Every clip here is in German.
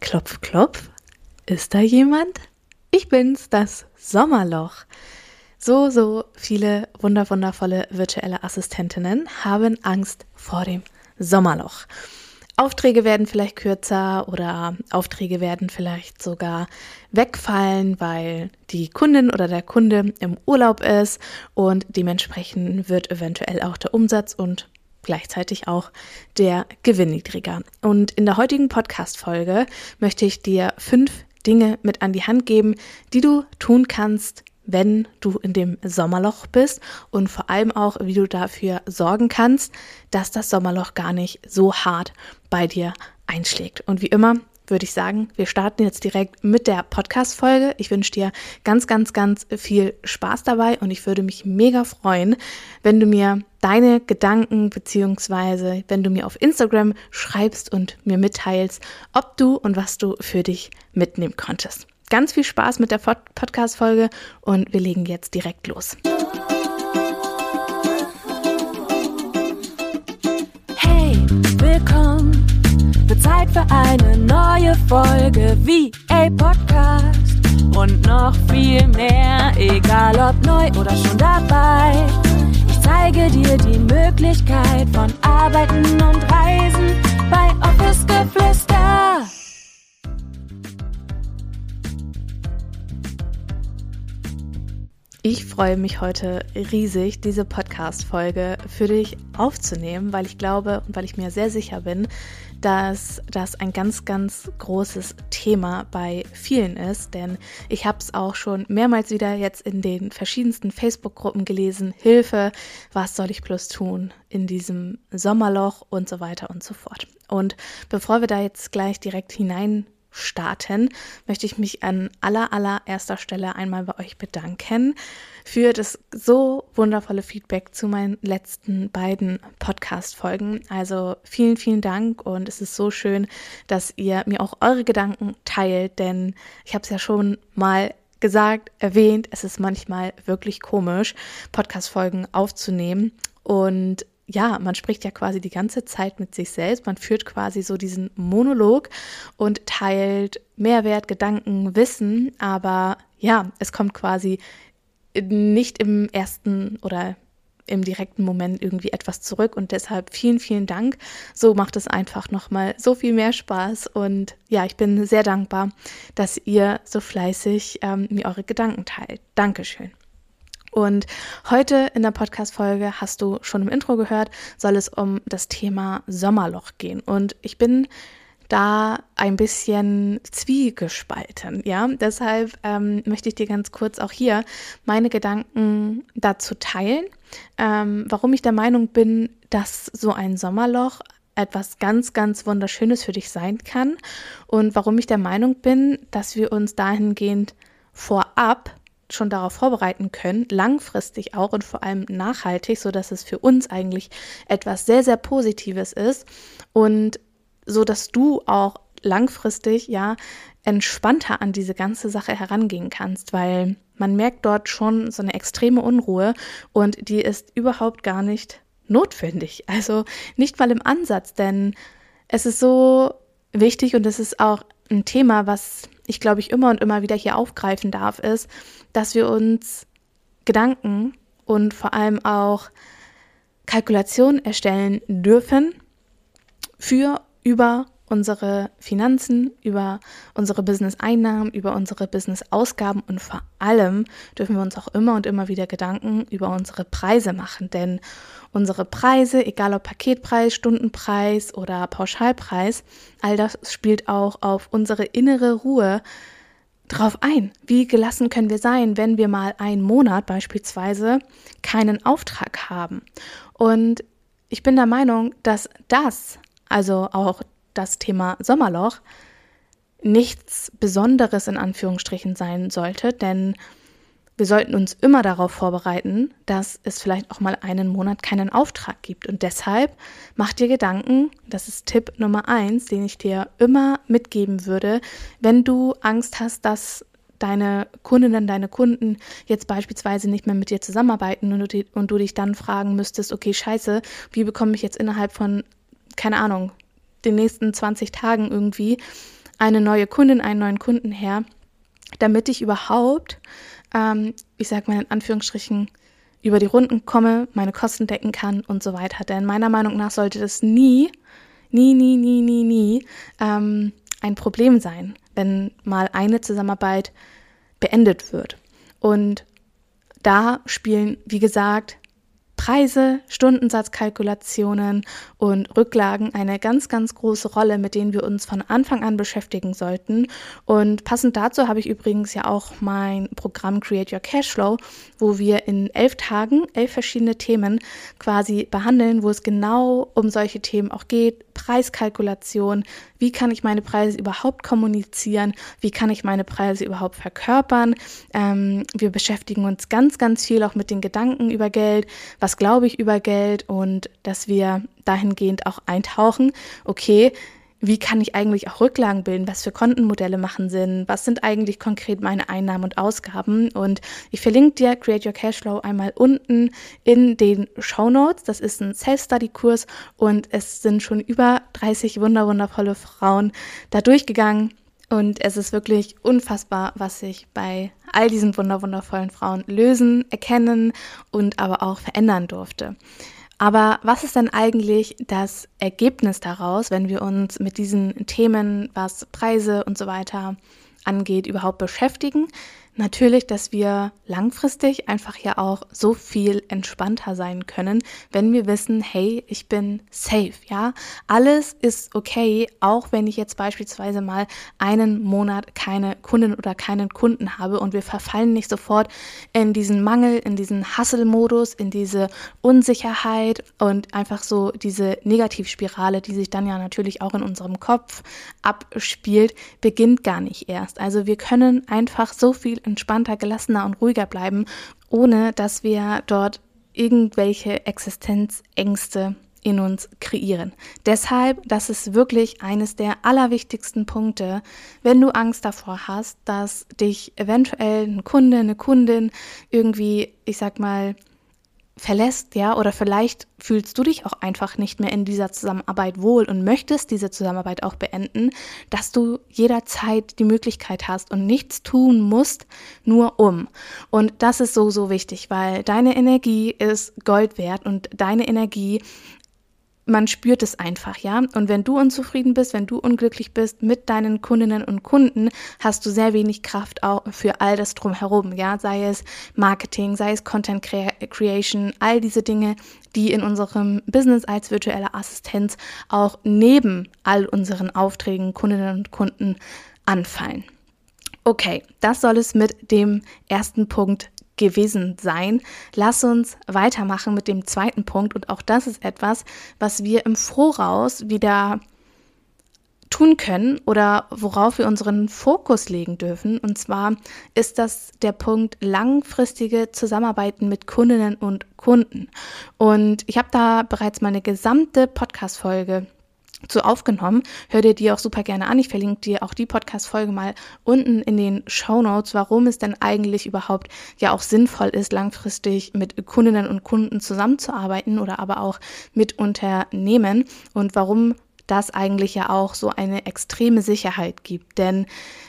Klopf, klopf. Ist da jemand? Ich bin's, das Sommerloch. So, so viele wunderwundervolle virtuelle Assistentinnen haben Angst vor dem Sommerloch. Aufträge werden vielleicht kürzer oder Aufträge werden vielleicht sogar wegfallen, weil die Kundin oder der Kunde im Urlaub ist und dementsprechend wird eventuell auch der Umsatz und gleichzeitig auch der Gewinn niedriger. Und in der heutigen Podcast-Folge möchte ich dir fünf Dinge mit an die Hand geben, die du tun kannst, wenn du in dem Sommerloch bist und vor allem auch, wie du dafür sorgen kannst, dass das Sommerloch gar nicht so hart bei dir einschlägt. Und wie immer würde ich sagen, wir starten jetzt direkt mit der Podcast-Folge. Ich wünsche dir ganz, ganz, ganz viel Spaß dabei und ich würde mich mega freuen, wenn du mir deine Gedanken beziehungsweise wenn du mir auf Instagram schreibst und mir mitteilst, ob du und was du für dich mitnehmen konntest. Ganz viel Spaß mit der Podcast-Folge und wir legen jetzt direkt los. Zeit für eine neue Folge VA Podcast und noch viel mehr, egal ob neu oder schon dabei. Ich zeige dir die Möglichkeit von Arbeiten und Reisen bei Office Geflüster. Ich freue mich heute riesig, diese Podcast-Folge für dich aufzunehmen, weil ich glaube und weil ich mir sehr sicher bin, dass das ein ganz, ganz großes Thema bei vielen ist, denn ich habe es auch schon mehrmals wieder jetzt in den verschiedensten Facebook-Gruppen gelesen. Hilfe, was soll ich bloß tun in diesem Sommerloch und so weiter und so fort. Und bevor wir da jetzt gleich direkt hinein starten, möchte ich mich an aller, allererster Stelle einmal bei euch bedanken für das so wundervolle Feedback zu meinen letzten beiden Podcast-Folgen. Also vielen, vielen Dank und es ist so schön, dass ihr mir auch eure Gedanken teilt, denn ich habe es ja schon mal gesagt, erwähnt, es ist manchmal wirklich komisch, Podcast-Folgen aufzunehmen und ja, man spricht ja quasi die ganze Zeit mit sich selbst. Man führt quasi so diesen Monolog und teilt Mehrwert, Gedanken, Wissen. Aber ja, es kommt quasi nicht im ersten oder im direkten Moment irgendwie etwas zurück und deshalb vielen, vielen Dank. So macht es einfach nochmal so viel mehr Spaß und ja, ich bin sehr dankbar, dass ihr so fleißig ähm, mir eure Gedanken teilt. Dankeschön. Und heute in der Podcast-Folge hast du schon im Intro gehört, soll es um das Thema Sommerloch gehen. Und ich bin da ein bisschen zwiegespalten. Ja, deshalb ähm, möchte ich dir ganz kurz auch hier meine Gedanken dazu teilen, ähm, warum ich der Meinung bin, dass so ein Sommerloch etwas ganz, ganz Wunderschönes für dich sein kann und warum ich der Meinung bin, dass wir uns dahingehend vorab schon darauf vorbereiten können, langfristig auch und vor allem nachhaltig, so dass es für uns eigentlich etwas sehr, sehr Positives ist und so dass du auch langfristig ja entspannter an diese ganze Sache herangehen kannst, weil man merkt dort schon so eine extreme Unruhe und die ist überhaupt gar nicht notwendig. Also nicht mal im Ansatz, denn es ist so wichtig und es ist auch ein Thema, was ich glaube ich immer und immer wieder hier aufgreifen darf, ist, dass wir uns Gedanken und vor allem auch Kalkulationen erstellen dürfen für, über unsere Finanzen, über unsere Business-Einnahmen, über unsere Business-Ausgaben und vor allem dürfen wir uns auch immer und immer wieder Gedanken über unsere Preise machen. Denn unsere Preise, egal ob Paketpreis, Stundenpreis oder Pauschalpreis, all das spielt auch auf unsere innere Ruhe drauf ein. Wie gelassen können wir sein, wenn wir mal einen Monat beispielsweise keinen Auftrag haben? Und ich bin der Meinung, dass das, also auch das Thema Sommerloch, nichts Besonderes in Anführungsstrichen sein sollte, denn wir sollten uns immer darauf vorbereiten, dass es vielleicht auch mal einen Monat keinen Auftrag gibt. Und deshalb mach dir Gedanken, das ist Tipp Nummer eins, den ich dir immer mitgeben würde, wenn du Angst hast, dass deine Kundinnen, deine Kunden jetzt beispielsweise nicht mehr mit dir zusammenarbeiten und du, und du dich dann fragen müsstest, okay, scheiße, wie bekomme ich jetzt innerhalb von, keine Ahnung, den nächsten 20 Tagen irgendwie eine neue Kundin, einen neuen Kunden her, damit ich überhaupt, ähm, ich sag mal in Anführungsstrichen, über die Runden komme, meine Kosten decken kann und so weiter. Denn meiner Meinung nach sollte das nie, nie, nie, nie, nie, nie ähm, ein Problem sein, wenn mal eine Zusammenarbeit beendet wird. Und da spielen, wie gesagt, Preise, Stundensatzkalkulationen und Rücklagen eine ganz, ganz große Rolle, mit denen wir uns von Anfang an beschäftigen sollten. Und passend dazu habe ich übrigens ja auch mein Programm Create Your Cashflow, wo wir in elf Tagen elf verschiedene Themen quasi behandeln, wo es genau um solche Themen auch geht. Preiskalkulation, wie kann ich meine Preise überhaupt kommunizieren, wie kann ich meine Preise überhaupt verkörpern. Ähm, wir beschäftigen uns ganz, ganz viel auch mit den Gedanken über Geld, was glaube ich über Geld? Und dass wir dahingehend auch eintauchen, okay, wie kann ich eigentlich auch Rücklagen bilden? Was für Kontenmodelle machen Sinn? Was sind eigentlich konkret meine Einnahmen und Ausgaben? Und ich verlinke dir Create Your Cashflow einmal unten in den Show Notes. Das ist ein Self-Study-Kurs und es sind schon über 30 wunderwundervolle Frauen da durchgegangen. Und es ist wirklich unfassbar, was sich bei all diesen wunderwundervollen Frauen lösen, erkennen und aber auch verändern durfte. Aber was ist denn eigentlich das Ergebnis daraus, wenn wir uns mit diesen Themen, was Preise und so weiter angeht, überhaupt beschäftigen? Natürlich, dass wir langfristig einfach ja auch so viel entspannter sein können, wenn wir wissen, hey, ich bin safe, ja. Alles ist okay, auch wenn ich jetzt beispielsweise mal einen Monat keine Kunden oder keinen Kunden habe und wir verfallen nicht sofort in diesen Mangel, in diesen Hustle-Modus, in diese Unsicherheit und einfach so diese Negativspirale, die sich dann ja natürlich auch in unserem Kopf abspielt, beginnt gar nicht erst. Also wir können einfach so viel entspannter, gelassener und ruhiger bleiben, ohne dass wir dort irgendwelche Existenzängste in uns kreieren. Deshalb, das ist wirklich eines der allerwichtigsten Punkte, wenn du Angst davor hast, dass dich eventuell ein Kunde, eine Kundin irgendwie, ich sag mal, verlässt, ja, oder vielleicht fühlst du dich auch einfach nicht mehr in dieser Zusammenarbeit wohl und möchtest diese Zusammenarbeit auch beenden, dass du jederzeit die Möglichkeit hast und nichts tun musst, nur um. Und das ist so, so wichtig, weil deine Energie ist Gold wert und deine Energie man spürt es einfach, ja. Und wenn du unzufrieden bist, wenn du unglücklich bist mit deinen Kundinnen und Kunden, hast du sehr wenig Kraft auch für all das drumherum, ja. Sei es Marketing, sei es Content Creation, all diese Dinge, die in unserem Business als virtuelle Assistenz auch neben all unseren Aufträgen, Kundinnen und Kunden anfallen. Okay, das soll es mit dem ersten Punkt gewesen sein. Lass uns weitermachen mit dem zweiten Punkt und auch das ist etwas, was wir im Voraus wieder tun können oder worauf wir unseren Fokus legen dürfen. Und zwar ist das der Punkt langfristige Zusammenarbeiten mit Kundinnen und Kunden. Und ich habe da bereits meine gesamte Podcast-Folge zu aufgenommen. Hör dir die auch super gerne an. Ich verlinke dir auch die Podcast-Folge mal unten in den Show Notes, warum es denn eigentlich überhaupt ja auch sinnvoll ist, langfristig mit Kundinnen und Kunden zusammenzuarbeiten oder aber auch mit Unternehmen und warum das eigentlich ja auch so eine extreme Sicherheit gibt. Denn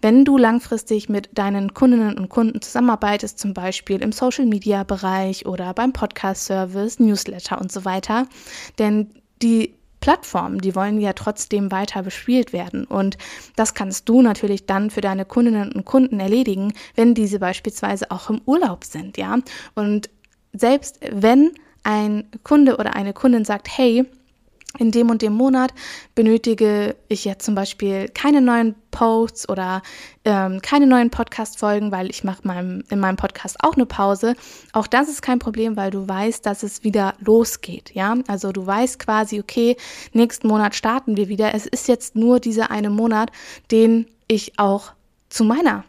wenn du langfristig mit deinen Kundinnen und Kunden zusammenarbeitest, zum Beispiel im Social-Media-Bereich oder beim Podcast-Service, Newsletter und so weiter, denn die Plattformen, die wollen ja trotzdem weiter bespielt werden. Und das kannst du natürlich dann für deine Kundinnen und Kunden erledigen, wenn diese beispielsweise auch im Urlaub sind, ja. Und selbst wenn ein Kunde oder eine Kundin sagt, hey, in dem und dem Monat benötige ich jetzt zum Beispiel keine neuen Posts oder ähm, keine neuen Podcast-Folgen, weil ich mache meinem, in meinem Podcast auch eine Pause. Auch das ist kein Problem, weil du weißt, dass es wieder losgeht. Ja, also du weißt quasi, okay, nächsten Monat starten wir wieder. Es ist jetzt nur dieser eine Monat, den ich auch zu meiner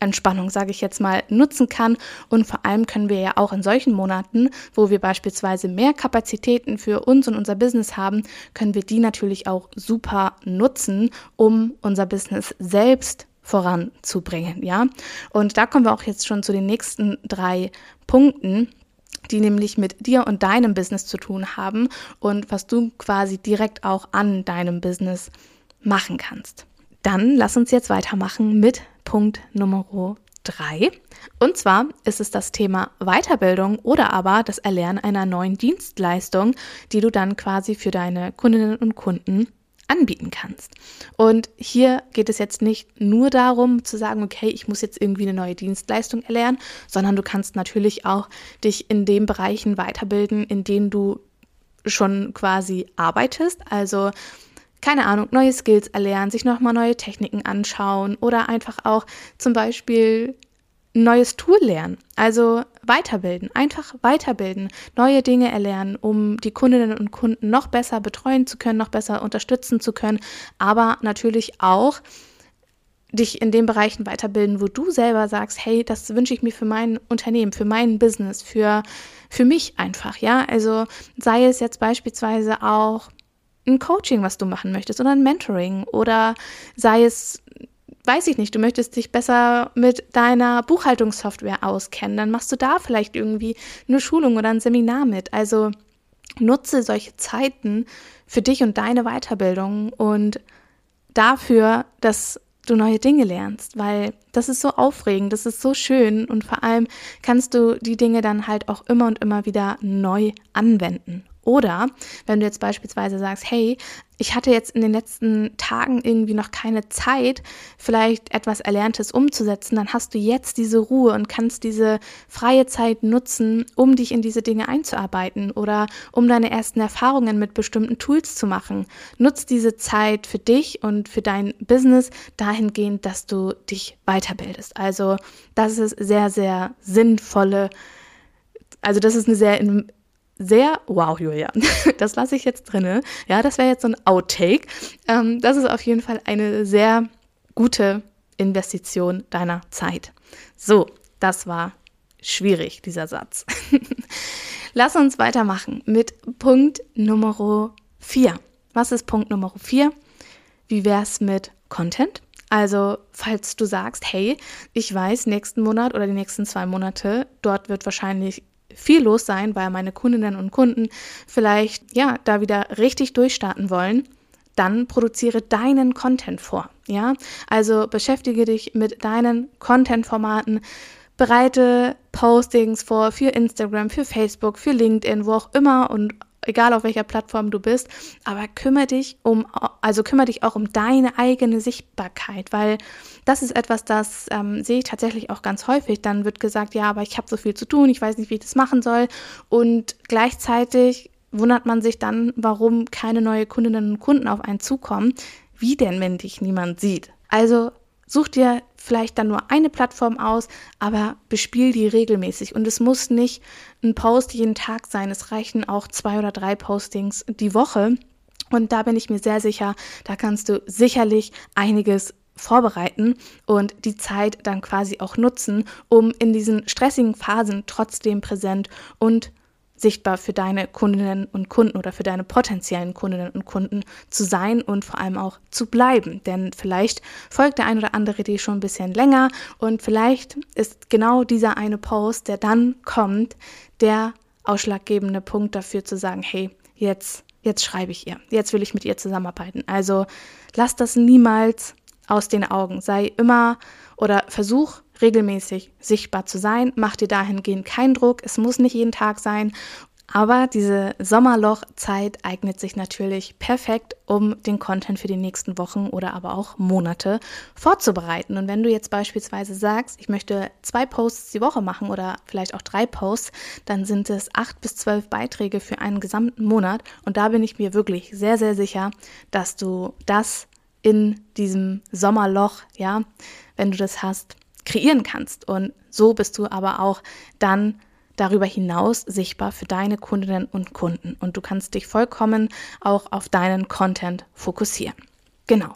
Entspannung, sage ich jetzt mal, nutzen kann. Und vor allem können wir ja auch in solchen Monaten, wo wir beispielsweise mehr Kapazitäten für uns und unser Business haben, können wir die natürlich auch super nutzen, um unser Business selbst voranzubringen, ja. Und da kommen wir auch jetzt schon zu den nächsten drei Punkten, die nämlich mit dir und deinem Business zu tun haben und was du quasi direkt auch an deinem Business machen kannst. dann lass uns jetzt weitermachen mit Punkt Nummer drei. Und zwar ist es das Thema Weiterbildung oder aber das Erlernen einer neuen Dienstleistung, die du dann quasi für deine Kundinnen und Kunden anbieten kannst. Und hier geht es jetzt nicht nur darum zu sagen, okay, ich muss jetzt irgendwie eine neue Dienstleistung erlernen, sondern du kannst natürlich auch dich in den Bereichen weiterbilden, in denen du schon quasi arbeitest. Also keine Ahnung, neue Skills erlernen, sich nochmal neue Techniken anschauen oder einfach auch zum Beispiel ein neues Tool lernen. Also weiterbilden, einfach weiterbilden, neue Dinge erlernen, um die Kundinnen und Kunden noch besser betreuen zu können, noch besser unterstützen zu können, aber natürlich auch dich in den Bereichen weiterbilden, wo du selber sagst, hey, das wünsche ich mir für mein Unternehmen, für mein Business, für, für mich einfach, ja. Also sei es jetzt beispielsweise auch ein Coaching, was du machen möchtest oder ein Mentoring oder sei es weiß ich nicht, du möchtest dich besser mit deiner Buchhaltungssoftware auskennen, dann machst du da vielleicht irgendwie eine Schulung oder ein Seminar mit. Also nutze solche Zeiten für dich und deine Weiterbildung und dafür, dass du neue Dinge lernst, weil das ist so aufregend, das ist so schön und vor allem kannst du die Dinge dann halt auch immer und immer wieder neu anwenden. Oder wenn du jetzt beispielsweise sagst, hey, ich hatte jetzt in den letzten Tagen irgendwie noch keine Zeit, vielleicht etwas Erlerntes umzusetzen, dann hast du jetzt diese Ruhe und kannst diese freie Zeit nutzen, um dich in diese Dinge einzuarbeiten oder um deine ersten Erfahrungen mit bestimmten Tools zu machen. Nutz diese Zeit für dich und für dein Business dahingehend, dass du dich weiterbildest. Also das ist sehr, sehr sinnvolle also das ist eine sehr sehr, wow, Julia, das lasse ich jetzt drinne. Ja, das wäre jetzt so ein Outtake. Ähm, das ist auf jeden Fall eine sehr gute Investition deiner Zeit. So, das war schwierig, dieser Satz. Lass uns weitermachen mit Punkt Nummer 4. Was ist Punkt Nummer 4? Wie wäre es mit Content? Also, falls du sagst, hey, ich weiß, nächsten Monat oder die nächsten zwei Monate, dort wird wahrscheinlich viel los sein, weil meine Kundinnen und Kunden vielleicht ja da wieder richtig durchstarten wollen, dann produziere deinen Content vor. Ja, also beschäftige dich mit deinen Content-Formaten, bereite Postings vor für Instagram, für Facebook, für LinkedIn, wo auch immer und egal auf welcher Plattform du bist, aber kümmere dich um, also kümmere dich auch um deine eigene Sichtbarkeit, weil das ist etwas, das ähm, sehe ich tatsächlich auch ganz häufig. Dann wird gesagt, ja, aber ich habe so viel zu tun, ich weiß nicht, wie ich das machen soll. Und gleichzeitig wundert man sich dann, warum keine neue Kundinnen und Kunden auf einen zukommen. Wie denn, wenn dich niemand sieht? Also Such dir vielleicht dann nur eine Plattform aus, aber bespiel die regelmäßig. Und es muss nicht ein Post jeden Tag sein. Es reichen auch zwei oder drei Postings die Woche. Und da bin ich mir sehr sicher, da kannst du sicherlich einiges vorbereiten und die Zeit dann quasi auch nutzen, um in diesen stressigen Phasen trotzdem präsent und sichtbar für deine Kundinnen und Kunden oder für deine potenziellen Kundinnen und Kunden zu sein und vor allem auch zu bleiben. Denn vielleicht folgt der ein oder andere dir schon ein bisschen länger und vielleicht ist genau dieser eine Post, der dann kommt, der ausschlaggebende Punkt dafür zu sagen, hey, jetzt, jetzt schreibe ich ihr, jetzt will ich mit ihr zusammenarbeiten. Also lass das niemals aus den Augen. Sei immer oder versuch regelmäßig sichtbar zu sein. Mach dir dahingehend keinen Druck. Es muss nicht jeden Tag sein. Aber diese Sommerlochzeit eignet sich natürlich perfekt, um den Content für die nächsten Wochen oder aber auch Monate vorzubereiten. Und wenn du jetzt beispielsweise sagst, ich möchte zwei Posts die Woche machen oder vielleicht auch drei Posts, dann sind es acht bis zwölf Beiträge für einen gesamten Monat. Und da bin ich mir wirklich sehr, sehr sicher, dass du das in diesem Sommerloch, ja, wenn du das hast, kreieren kannst. Und so bist du aber auch dann darüber hinaus sichtbar für deine Kundinnen und Kunden. Und du kannst dich vollkommen auch auf deinen Content fokussieren. Genau.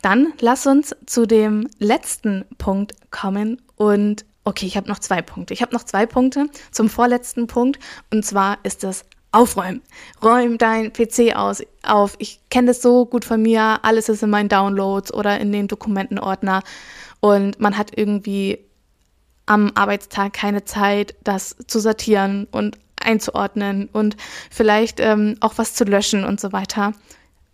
Dann lass uns zu dem letzten Punkt kommen und okay, ich habe noch zwei Punkte. Ich habe noch zwei Punkte zum vorletzten Punkt und zwar ist das Aufräumen. Räum dein PC aus, auf. Ich kenne das so gut von mir. Alles ist in meinen Downloads oder in den Dokumentenordner und man hat irgendwie am Arbeitstag keine Zeit, das zu sortieren und einzuordnen und vielleicht ähm, auch was zu löschen und so weiter.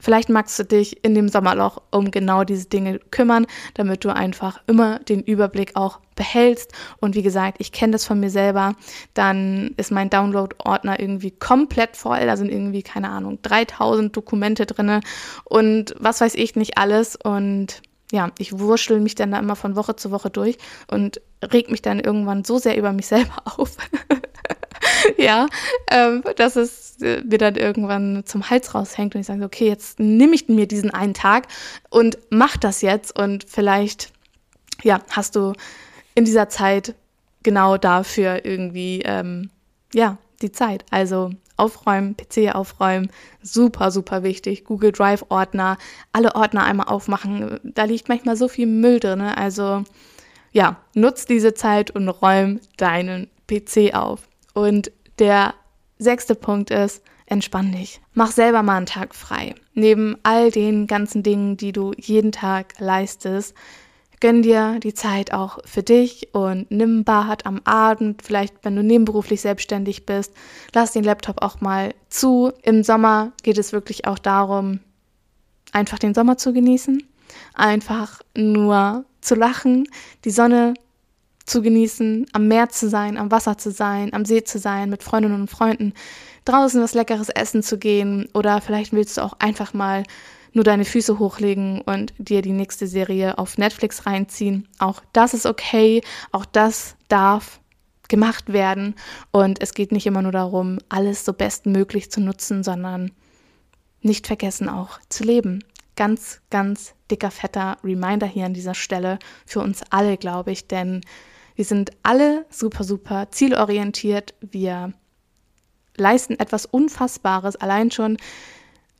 Vielleicht magst du dich in dem Sommerloch um genau diese Dinge kümmern, damit du einfach immer den Überblick auch behältst. Und wie gesagt, ich kenne das von mir selber. Dann ist mein Download-Ordner irgendwie komplett voll. Da sind irgendwie, keine Ahnung, 3000 Dokumente drinne und was weiß ich nicht alles. Und ja, ich wurschtel mich dann da immer von Woche zu Woche durch und reg mich dann irgendwann so sehr über mich selber auf. ja, ähm, dass es äh, mir dann irgendwann zum Hals raushängt und ich sage, okay, jetzt nehme ich mir diesen einen Tag und mach das jetzt und vielleicht, ja, hast du in dieser Zeit genau dafür irgendwie, ähm, ja, die Zeit. Also aufräumen, PC aufräumen, super, super wichtig. Google Drive Ordner, alle Ordner einmal aufmachen. Da liegt manchmal so viel Müll drin. Also ja, nutz diese Zeit und räum deinen PC auf. Und der sechste Punkt ist, entspann dich. Mach selber mal einen Tag frei. Neben all den ganzen Dingen, die du jeden Tag leistest, gönn dir die Zeit auch für dich und nimm Bad am Abend, vielleicht wenn du nebenberuflich selbstständig bist, lass den Laptop auch mal zu. Im Sommer geht es wirklich auch darum, einfach den Sommer zu genießen, einfach nur zu lachen, die Sonne zu genießen, am Meer zu sein, am Wasser zu sein, am See zu sein, mit Freundinnen und Freunden, draußen was Leckeres essen zu gehen oder vielleicht willst du auch einfach mal nur deine Füße hochlegen und dir die nächste Serie auf Netflix reinziehen. Auch das ist okay, auch das darf gemacht werden und es geht nicht immer nur darum, alles so bestmöglich zu nutzen, sondern nicht vergessen auch zu leben. Ganz, ganz dicker, fetter Reminder hier an dieser Stelle für uns alle, glaube ich, denn wir sind alle super, super zielorientiert. Wir leisten etwas Unfassbares, allein schon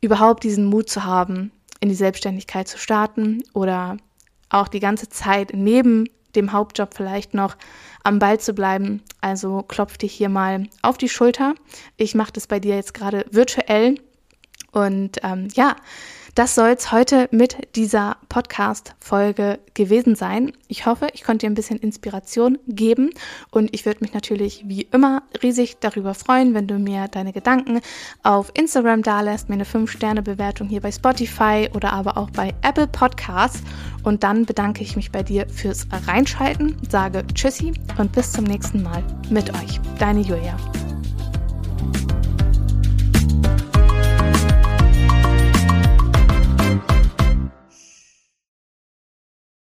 überhaupt diesen Mut zu haben, in die Selbstständigkeit zu starten oder auch die ganze Zeit neben dem Hauptjob vielleicht noch am Ball zu bleiben. Also klopf dich hier mal auf die Schulter. Ich mache das bei dir jetzt gerade virtuell. Und ähm, ja, das soll es heute mit dieser Podcast-Folge gewesen sein. Ich hoffe, ich konnte dir ein bisschen Inspiration geben und ich würde mich natürlich wie immer riesig darüber freuen, wenn du mir deine Gedanken auf Instagram dalässt, mir eine 5-Sterne-Bewertung hier bei Spotify oder aber auch bei Apple Podcasts. Und dann bedanke ich mich bei dir fürs Reinschalten, sage Tschüssi und bis zum nächsten Mal mit euch. Deine Julia.